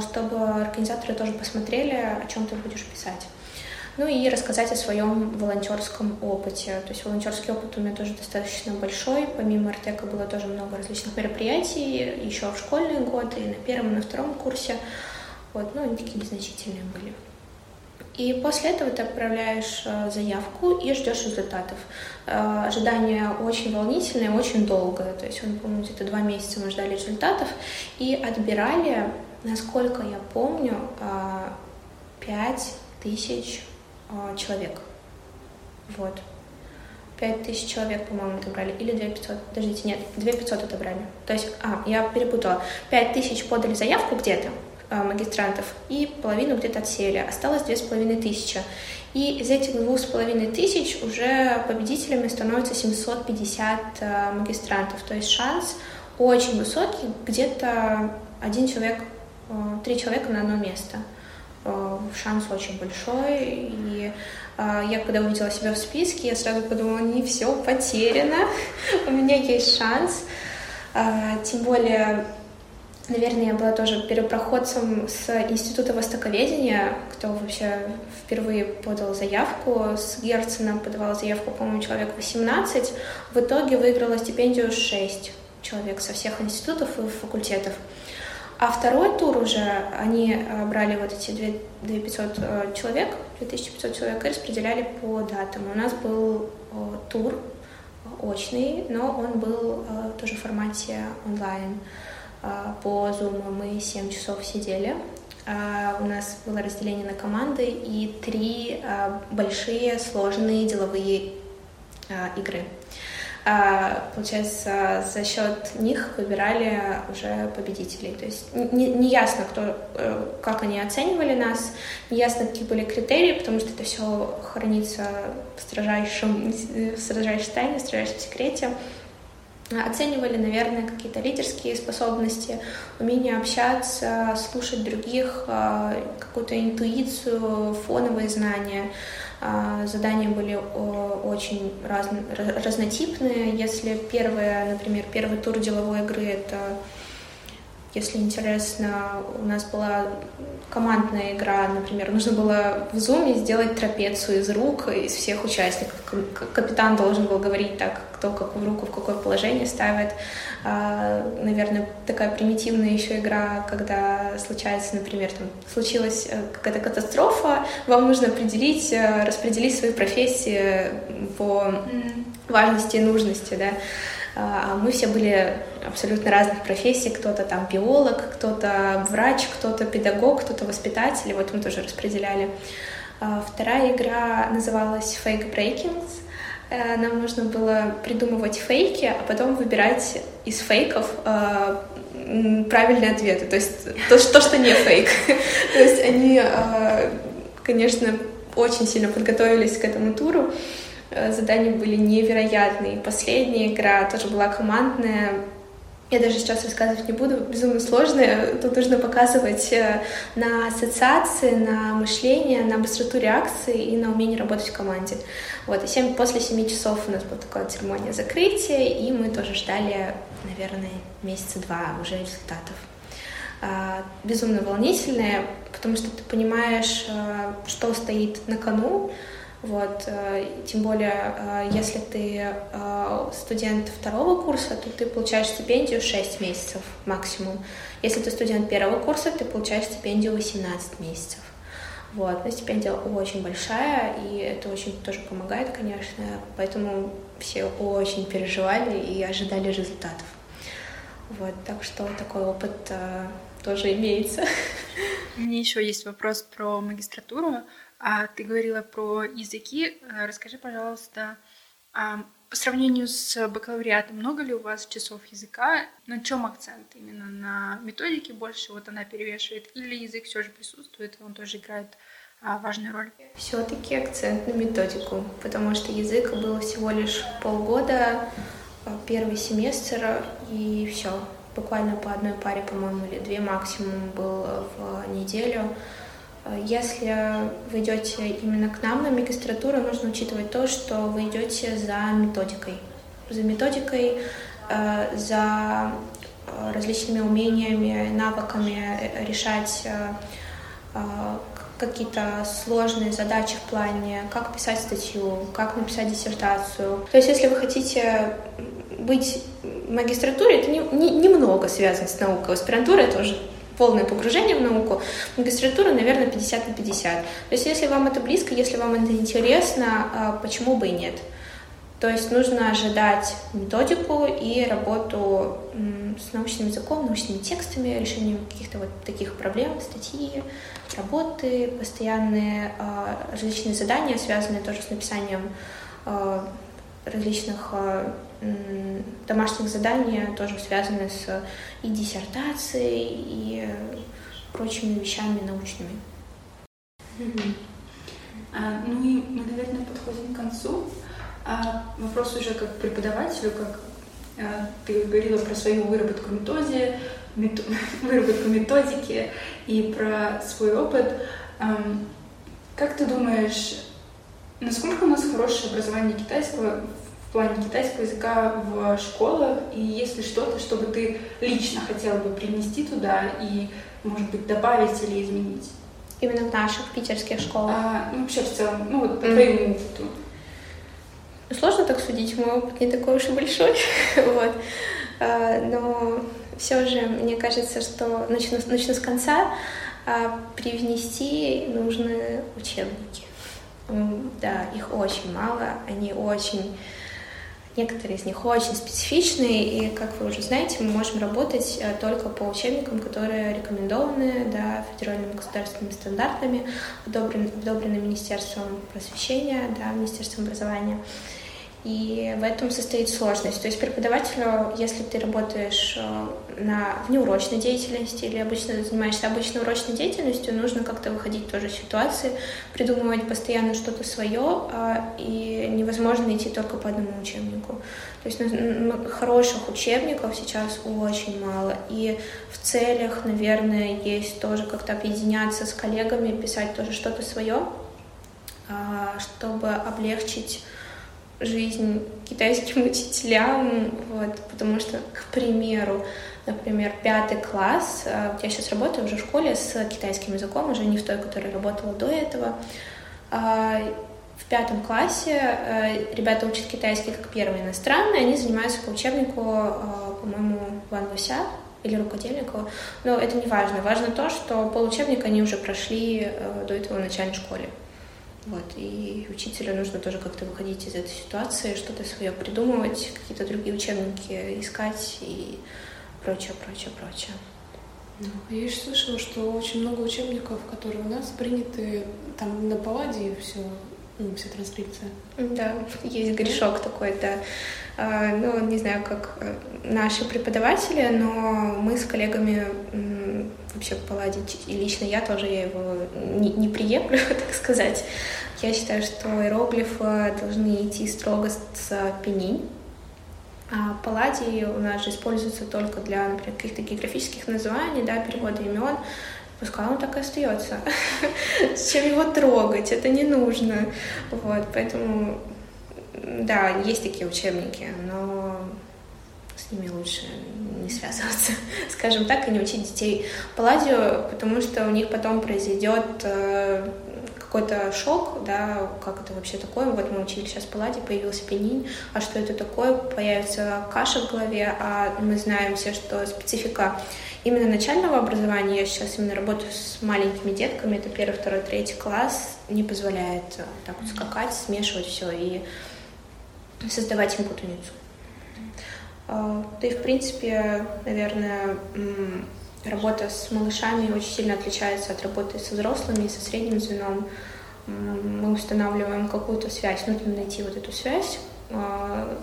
чтобы организаторы тоже посмотрели, о чем ты будешь писать. Ну и рассказать о своем волонтерском опыте. То есть волонтерский опыт у меня тоже достаточно большой. Помимо Артека было тоже много различных мероприятий, еще в школьные годы, и на первом, и на втором курсе. Вот, ну, они такие незначительные были. И после этого ты отправляешь э, заявку и ждешь результатов. Э, ожидание очень волнительное, очень долгое. То есть, он, помню, где-то два месяца мы ждали результатов и отбирали, насколько я помню, э, пять тысяч человек. Вот. Пять тысяч человек, по-моему, отобрали. Или две пятьсот. Подождите, нет, две пятьсот отобрали. То есть, а, я перепутала. Пять тысяч подали заявку где-то, магистрантов, и половину где-то отсеяли. Осталось две с половиной тысячи. И из этих двух с половиной тысяч уже победителями становится 750 а, магистрантов. То есть шанс очень высокий, где-то один человек, три человека на одно место. Э, шанс очень большой. И э, я когда увидела себя в списке, я сразу подумала, не все потеряно, у меня есть шанс. Э, тем более, наверное, я была тоже первопроходцем с Института Востоковедения, кто вообще впервые подал заявку. С Герцена подавала заявку, по-моему, человек 18. В итоге выиграла стипендию 6 человек со всех институтов и факультетов. А второй тур уже, они э, брали вот эти 2500 э, человек, 2500 человек и распределяли по датам. У нас был э, тур очный, но он был тоже в формате онлайн. По Zoom мы 7 часов сидели. У нас было разделение на команды и три большие сложные деловые игры. А, получается, за счет них выбирали уже победителей. То есть не, не ясно, кто, э, как они оценивали нас, не ясно, какие были критерии, потому что это все хранится в строжайшем, в строжайшей тайне, в строжайшем секрете. Оценивали, наверное, какие-то лидерские способности, умение общаться, слушать других, а, какую-то интуицию, фоновые знания. А, задания были очень раз, разнотипные. Если первое, например, первый тур деловой игры — это если интересно, у нас была командная игра, например, нужно было в зуме сделать трапецию из рук из всех участников. Капитан должен был говорить так, кто какую руку в какое положение ставит. А, наверное, такая примитивная еще игра, когда случается, например, там, случилась э, какая-то катастрофа, вам нужно определить, э, распределить свои профессии по важности и нужности, да. А, а мы все были абсолютно разных профессий. Кто-то там биолог, кто-то врач, кто-то педагог, кто-то воспитатель. Вот мы тоже распределяли. А, вторая игра называлась Fake Breakings. Э, нам нужно было придумывать фейки, а потом выбирать из фейков правильные ответы. То есть то, что не фейк. То есть они, конечно, очень сильно подготовились к этому туру. Э, задания были невероятные. Последняя игра тоже была командная. Я даже сейчас рассказывать не буду, безумно сложно. Тут нужно показывать э, на ассоциации, на мышление, на быстроту реакции и на умение работать в команде. Вот, и 7, после семи часов у нас была такая церемония закрытия, и мы тоже ждали, наверное, месяца два уже результатов. А, безумно волнительное, потому что ты понимаешь, э, что стоит на кону, вот, э, тем более, э, если ты э, студент второго курса, то ты получаешь стипендию 6 месяцев максимум. Если ты студент первого курса, ты получаешь стипендию 18 месяцев. Вот, но стипендия очень большая, и это очень тоже помогает, конечно, поэтому все очень переживали и ожидали результатов. Вот, так что такой опыт тоже имеется. У меня еще есть вопрос про магистратуру. А ты говорила про языки. Э, расскажи, пожалуйста, а, по сравнению с бакалавриатом, много ли у вас часов языка? На чем акцент? Именно на методике больше вот она перевешивает? Или язык все же присутствует, и он тоже играет а, важную роль? Все-таки акцент на методику, потому что язык было всего лишь полгода, э, первый семестр, и все. Буквально по одной паре, по-моему, или две максимум был в неделю. Если вы идете именно к нам на магистратуру, нужно учитывать то, что вы идете за методикой. За методикой, э, за э, различными умениями, навыками решать э, какие-то сложные задачи в плане, как писать статью, как написать диссертацию. То есть, если вы хотите быть в магистратуре, это немного не, не связано с наукой. Аспирантура — это уже полное погружение в науку, магистратура, наверное, 50 на 50. То есть если вам это близко, если вам это интересно, а, почему бы и нет? То есть нужно ожидать методику и работу с научным языком, научными текстами, решением каких-то вот таких проблем, статьи, работы, постоянные а, различные задания, связанные тоже с написанием а, различных домашних заданий, тоже связаны с и диссертацией, и прочими вещами научными. А, ну и мы, наверное, подходим к концу. А вопрос уже как преподавателю, как а, ты говорила про свою выработку методики, мет... выработку методики и про свой опыт. А, как ты думаешь, насколько у нас хорошее образование китайского в плане китайского языка в школах, и если что-то, чтобы ты лично хотел бы принести туда и, может быть, добавить или изменить? Именно в наших питерских школах? А, ну, вообще в целом, ну вот по mm. твоему опыту. Сложно так судить, мой опыт не такой уж и большой, вот. А, но все же, мне кажется, что начну, начну с конца, а, привнести нужны учебники. Да, их очень мало, они очень Некоторые из них очень специфичные, и, как вы уже знаете, мы можем работать э, только по учебникам, которые рекомендованы да, федеральными государственными стандартами, одобрены, одобрены Министерством просвещения, да, Министерством образования. И в этом состоит сложность. То есть преподавателю, если ты работаешь э, на внеурочной деятельности или обычно занимаешься обычной урочной деятельностью, нужно как-то выходить тоже из ситуации, придумывать постоянно что-то свое, а, и невозможно идти только по одному учебнику. То есть хороших учебников сейчас очень мало. И в целях, наверное, есть тоже как-то объединяться с коллегами, писать тоже что-то свое, а, чтобы облегчить жизнь китайским учителям, вот, потому что, к примеру, например, пятый класс, э, я сейчас работаю уже в школе с китайским языком, уже не в той, которой работала до этого. А, в пятом классе э, ребята учат китайский как первый иностранный, они занимаются по учебнику, э, по-моему, Ван Луся или рукодельнику, но это не важно. Важно то, что получебник они уже прошли до этого в начальной школе. Вот, и учителю нужно тоже как-то выходить из этой ситуации, что-то свое придумывать, какие-то другие учебники искать и прочее, прочее, прочее. Ну, я еще слышала, что очень много учебников, которые у нас приняты там на паладе все, ну, вся транскрипция. Да, есть грешок такой, да. А, ну, не знаю, как э, наши преподаватели, но мы с коллегами вообще поладить. И лично я тоже я его не, не приемлю, так сказать. Я считаю, что иероглифы должны идти строго с пенинь. А палладий у нас же используется только для, например, каких-то географических названий, да, перевода имен. Пускай он так и остается. Зачем его трогать? Это не нужно. Вот, поэтому, да, есть такие учебники, но с ними лучше не связываться, скажем так, и не учить детей палладию, потому что у них потом произойдет э, какой-то шок, да, как это вообще такое, вот мы учили сейчас палладий, появился пенинь, а что это такое, появится каша в голове, а мы знаем все, что специфика именно начального образования, я сейчас именно работаю с маленькими детками, это первый, второй, третий класс, не позволяет так вот скакать, смешивать все и создавать им путаницу. А, да и, в принципе, наверное, работа с малышами очень сильно отличается от работы со взрослыми, со средним звеном. Мы устанавливаем какую-то связь, нужно найти вот эту связь, а,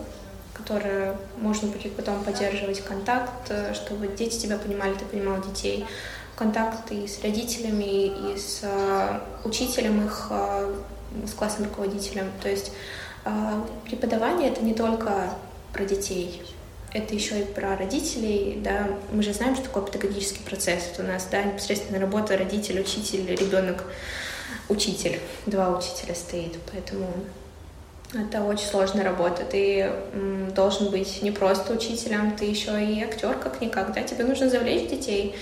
которая можно будет потом поддерживать контакт, чтобы дети тебя понимали, ты понимал детей. Контакт и с родителями, и с а, учителем их, с классным руководителем. То есть преподавание — это не только про детей, это еще и про родителей, да, мы же знаем, что такое педагогический процесс. У нас, да, непосредственно работа родитель, учитель, ребенок, учитель, два учителя стоит, поэтому это очень сложная работа. Ты должен быть не просто учителем, ты еще и актер как-никак, да, тебе нужно завлечь детей,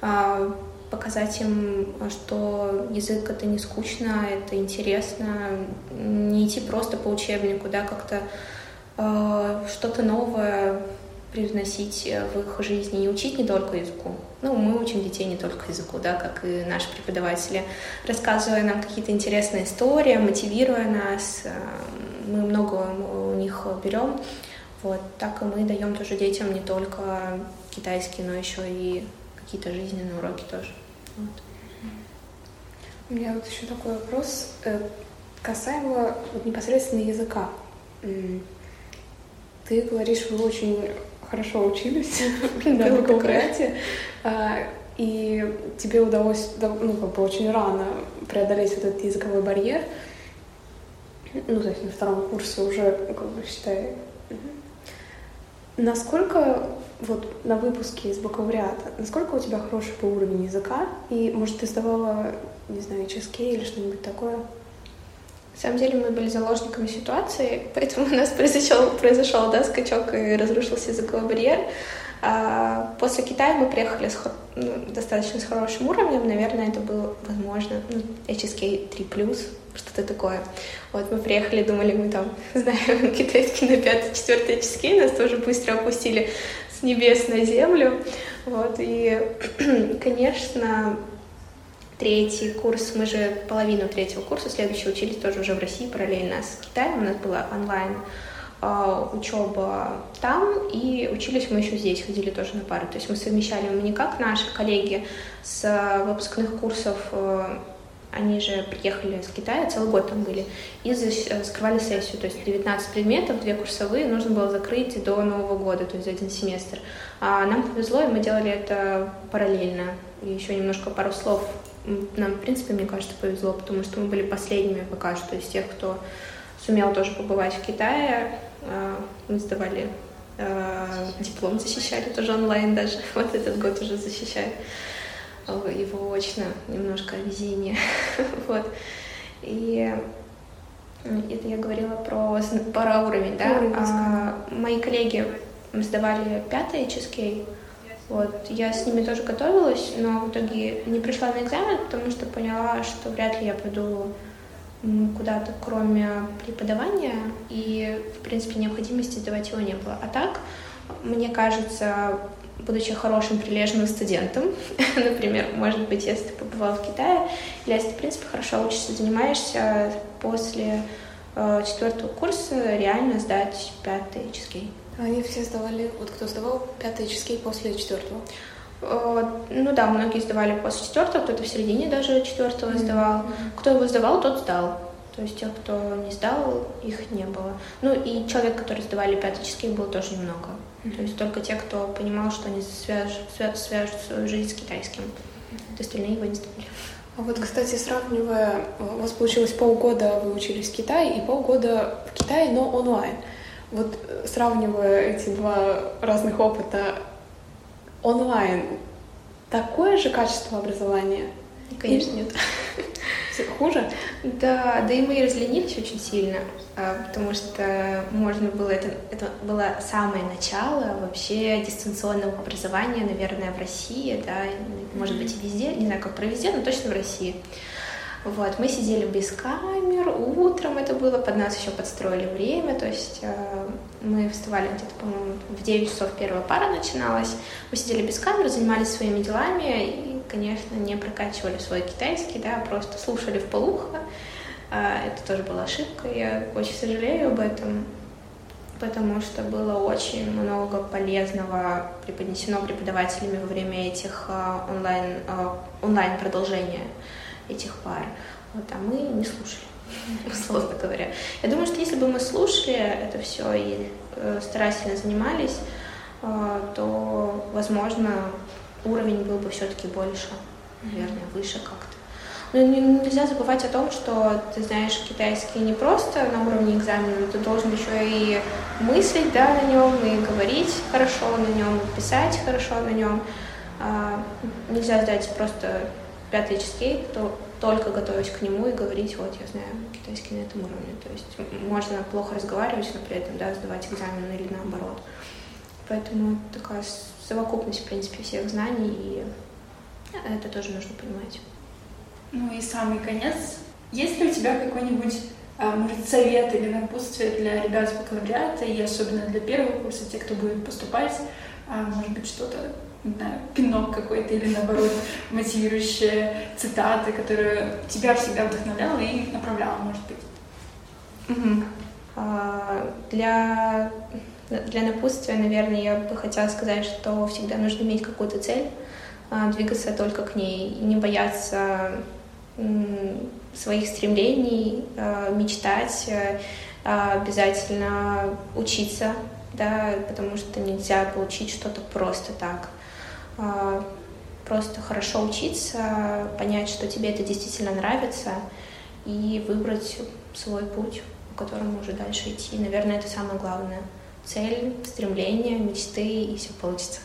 а, показать им, что язык это не скучно, это интересно, не идти просто по учебнику, да, как-то что-то новое привносить в их жизни и учить не только языку. Ну, мы учим детей не только языку, да, как и наши преподаватели, рассказывая нам какие-то интересные истории, мотивируя нас, э, мы много у них берем. Вот, так и мы даем тоже детям не только китайский, но еще и какие-то жизненные уроки тоже. Вот. У меня вот еще такой вопрос э, касаемо вот непосредственно языка. Ты говоришь, вы очень хорошо учились на бакалавриате, и тебе удалось ну, как бы очень рано преодолеть вот этот языковой барьер. Ну, то есть на втором курсе уже, как бы, считай. Насколько вот на выпуске из бакалавриата, насколько у тебя хороший был уровень языка? И, может, ты сдавала, не знаю, ЧСК или что-нибудь такое? На самом деле мы были заложниками ситуации, поэтому у нас произошел, произошел да, скачок и разрушился языковой барьер. А после Китая мы приехали с ну, достаточно с хорошим уровнем, наверное, это было возможно, ну, HSK 3+, что-то такое. Вот мы приехали, думали, мы там знаем китайский на пятый, четвертый HSK, нас тоже быстро опустили с небес на землю. Вот, и, конечно, третий курс, мы же половину третьего курса следующего учились тоже уже в России параллельно с Китаем, у нас была онлайн а, учеба там, и учились мы еще здесь, ходили тоже на пары. То есть мы совмещали, мы не как наши коллеги с выпускных курсов, э, они же приехали с Китая, целый год там были, и э, скрывали сессию, то есть 19 предметов, две курсовые, нужно было закрыть до Нового года, то есть за один семестр. А нам повезло, и мы делали это параллельно. И еще немножко пару слов нам, в принципе, мне кажется, повезло, потому что мы были последними пока что из тех, кто сумел тоже побывать в Китае. А, мы сдавали а, диплом, защищали тоже онлайн даже. Вот этот год уже защищаю его очно, немножко везение. вот. И это я говорила про, про уровень, да? а, мои коллеги сдавали пятый HSK, вот. Я с ними тоже готовилась, но в итоге не пришла на экзамен, потому что поняла, что вряд ли я пойду куда-то, кроме преподавания, и, в принципе, необходимости сдавать его не было. А так, мне кажется, будучи хорошим прилежным студентом, например, может быть, если ты побывал в Китае, или если ты, в принципе, хорошо учишься, занимаешься, после э, четвертого курса реально сдать пятый чизкей. Они все сдавали, вот кто сдавал пятый чизкейк после четвертого? Ну да, многие сдавали после четвертого, кто-то в середине даже четвертого mm-hmm. сдавал. Кто его сдавал, тот сдал. То есть тех, кто не сдал, их не было. Ну и человек, который сдавали пятый чизкейк, было тоже немного. Mm-hmm. То есть только те, кто понимал, что они свяжут, свяжут свою жизнь с китайским. Вот остальные его не сдавали. А вот, кстати, сравнивая, у вас получилось полгода вы учились в Китае и полгода в Китае, но онлайн. Вот э, сравнивая эти два разных опыта, онлайн такое же качество образования? Конечно, нет. Хуже? Да, да и мы разленились очень сильно, а, потому что можно было, это, это было самое начало вообще дистанционного образования, наверное, в России, да, может быть и везде, не знаю, как про везде, но точно в России. Вот, мы сидели без камер, утром это было, под нас еще подстроили время, то есть э, мы вставали где-то, по-моему, в 9 часов первая пара начиналась, мы сидели без камер, занимались своими делами и, конечно, не прокачивали свой китайский, да, просто слушали в полухо, э, это тоже была ошибка, я очень сожалею об этом, потому что было очень много полезного преподнесено преподавателями во время этих э, онлайн, э, онлайн продолжения этих пар. Вот, а мы не слушали, условно говоря. Я думаю, что если бы мы слушали это все и э, старательно занимались, э, то, возможно, уровень был бы все-таки больше, наверное, выше как-то. Но нельзя забывать о том, что ты знаешь китайский не просто на уровне экзамена, ты должен еще и мыслить да, на нем, и говорить хорошо на нем, и писать хорошо на нем. А, нельзя сдать просто пятый чизкейк, то только готовясь к нему и говорить, вот, я знаю китайский на этом уровне. То есть можно плохо разговаривать, но при этом, да, сдавать экзамен или наоборот. Поэтому такая совокупность, в принципе, всех знаний, и это тоже нужно понимать. Ну и самый конец. Есть ли у тебя какой-нибудь, а, может, совет или напутствие для ребят с бакалавриата, и особенно для первого курса, те, кто будет поступать, а, может быть, что-то не знаю, пинок какой-то или наоборот мотивирующая цитата, которая тебя всегда вдохновляла и направляла, может быть. Угу. А, для, для напутствия, наверное, я бы хотела сказать, что всегда нужно иметь какую-то цель, а, двигаться только к ней не бояться своих стремлений, а, мечтать, а, обязательно учиться, да, потому что нельзя получить что-то просто так. А, просто хорошо учиться, понять, что тебе это действительно нравится, и выбрать свой путь, по которому уже дальше идти. Наверное, это самое главное. Цель, стремление, мечты, и все получится.